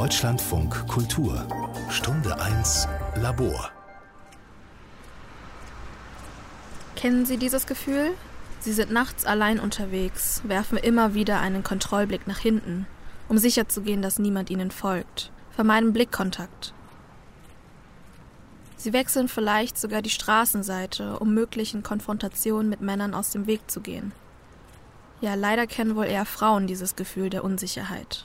Deutschlandfunk Kultur Stunde 1 Labor Kennen Sie dieses Gefühl? Sie sind nachts allein unterwegs, werfen immer wieder einen Kontrollblick nach hinten, um sicherzugehen, dass niemand ihnen folgt, vermeiden Blickkontakt. Sie wechseln vielleicht sogar die Straßenseite, um möglichen Konfrontationen mit Männern aus dem Weg zu gehen. Ja, leider kennen wohl eher Frauen dieses Gefühl der Unsicherheit.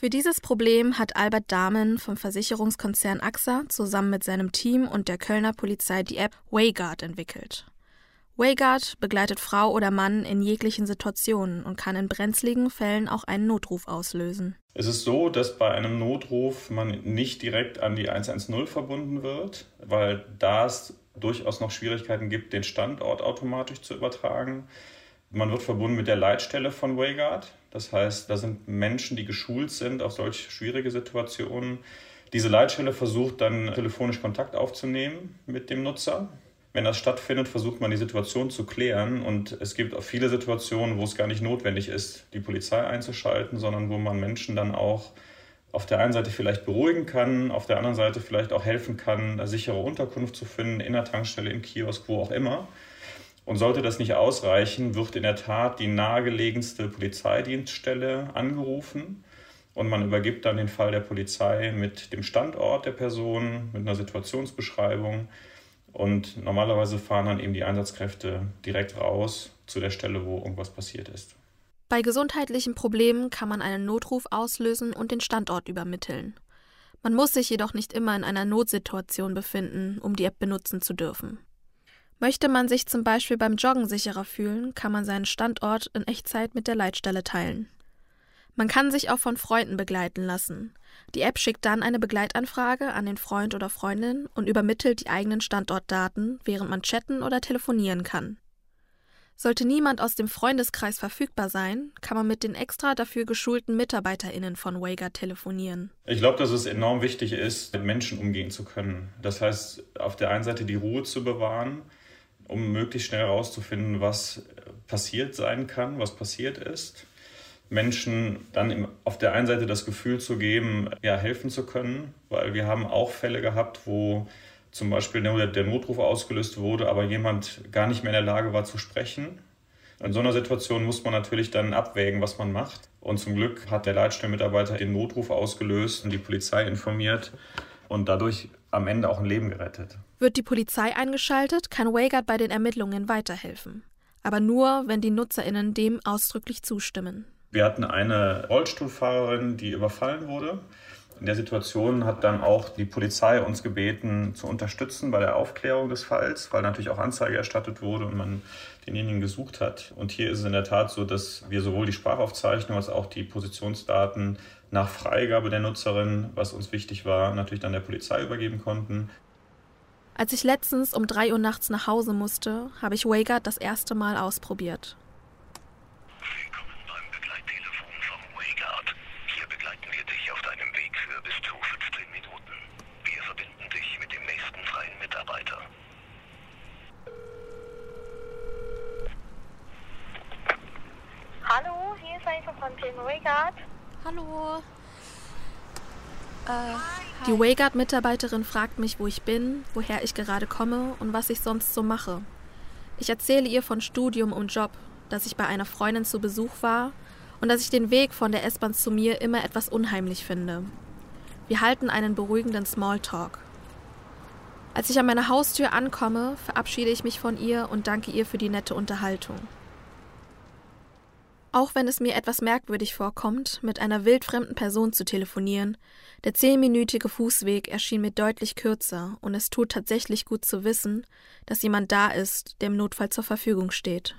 Für dieses Problem hat Albert Dahmen vom Versicherungskonzern AXA zusammen mit seinem Team und der Kölner Polizei die App Wayguard entwickelt. Wayguard begleitet Frau oder Mann in jeglichen Situationen und kann in brenzligen Fällen auch einen Notruf auslösen. Es ist so, dass bei einem Notruf man nicht direkt an die 110 verbunden wird, weil da es durchaus noch Schwierigkeiten gibt, den Standort automatisch zu übertragen. Man wird verbunden mit der Leitstelle von Wayguard. Das heißt, da sind Menschen, die geschult sind auf solch schwierige Situationen. Diese Leitstelle versucht dann telefonisch Kontakt aufzunehmen mit dem Nutzer. Wenn das stattfindet, versucht man die Situation zu klären. Und es gibt auch viele Situationen, wo es gar nicht notwendig ist, die Polizei einzuschalten, sondern wo man Menschen dann auch auf der einen Seite vielleicht beruhigen kann, auf der anderen Seite vielleicht auch helfen kann, eine sichere Unterkunft zu finden, in der Tankstelle, im Kiosk, wo auch immer. Und sollte das nicht ausreichen, wird in der Tat die nahegelegenste Polizeidienststelle angerufen und man übergibt dann den Fall der Polizei mit dem Standort der Person, mit einer Situationsbeschreibung und normalerweise fahren dann eben die Einsatzkräfte direkt raus zu der Stelle, wo irgendwas passiert ist. Bei gesundheitlichen Problemen kann man einen Notruf auslösen und den Standort übermitteln. Man muss sich jedoch nicht immer in einer Notsituation befinden, um die App benutzen zu dürfen. Möchte man sich zum Beispiel beim Joggen sicherer fühlen, kann man seinen Standort in Echtzeit mit der Leitstelle teilen. Man kann sich auch von Freunden begleiten lassen. Die App schickt dann eine Begleitanfrage an den Freund oder Freundin und übermittelt die eigenen Standortdaten, während man chatten oder telefonieren kann. Sollte niemand aus dem Freundeskreis verfügbar sein, kann man mit den extra dafür geschulten MitarbeiterInnen von Wager telefonieren. Ich glaube, dass es enorm wichtig ist, mit Menschen umgehen zu können. Das heißt, auf der einen Seite die Ruhe zu bewahren, um möglichst schnell herauszufinden, was passiert sein kann, was passiert ist. Menschen dann im, auf der einen Seite das Gefühl zu geben, ja, helfen zu können, weil wir haben auch Fälle gehabt, wo zum Beispiel der Notruf ausgelöst wurde, aber jemand gar nicht mehr in der Lage war zu sprechen. In so einer Situation muss man natürlich dann abwägen, was man macht. Und zum Glück hat der Leitstellenmitarbeiter den Notruf ausgelöst und die Polizei informiert und dadurch am Ende auch ein Leben gerettet. Wird die Polizei eingeschaltet, kann Wagard bei den Ermittlungen weiterhelfen. Aber nur, wenn die NutzerInnen dem ausdrücklich zustimmen. Wir hatten eine Rollstuhlfahrerin, die überfallen wurde. In der Situation hat dann auch die Polizei uns gebeten, zu unterstützen bei der Aufklärung des Falls, weil natürlich auch Anzeige erstattet wurde und man denjenigen gesucht hat. Und hier ist es in der Tat so, dass wir sowohl die Sprachaufzeichnung als auch die Positionsdaten nach Freigabe der Nutzerin, was uns wichtig war, natürlich dann der Polizei übergeben konnten. Als ich letztens um drei Uhr nachts nach Hause musste, habe ich Wagert das erste Mal ausprobiert. Willkommen beim Begleittelefon vom Wayguard. Hier begleiten wir dich auf deinem Weg für bis zu 15 Minuten. Wir verbinden dich mit dem nächsten freien Mitarbeiter. Aisha von Team Wayguard. Hallo. Die Wayguard-Mitarbeiterin fragt mich, wo ich bin, woher ich gerade komme und was ich sonst so mache. Ich erzähle ihr von Studium und Job, dass ich bei einer Freundin zu Besuch war und dass ich den Weg von der S-Bahn zu mir immer etwas unheimlich finde. Wir halten einen beruhigenden Smalltalk. Als ich an meiner Haustür ankomme, verabschiede ich mich von ihr und danke ihr für die nette Unterhaltung. Auch wenn es mir etwas merkwürdig vorkommt, mit einer wildfremden Person zu telefonieren, der zehnminütige Fußweg erschien mir deutlich kürzer und es tut tatsächlich gut zu wissen, dass jemand da ist, der im Notfall zur Verfügung steht.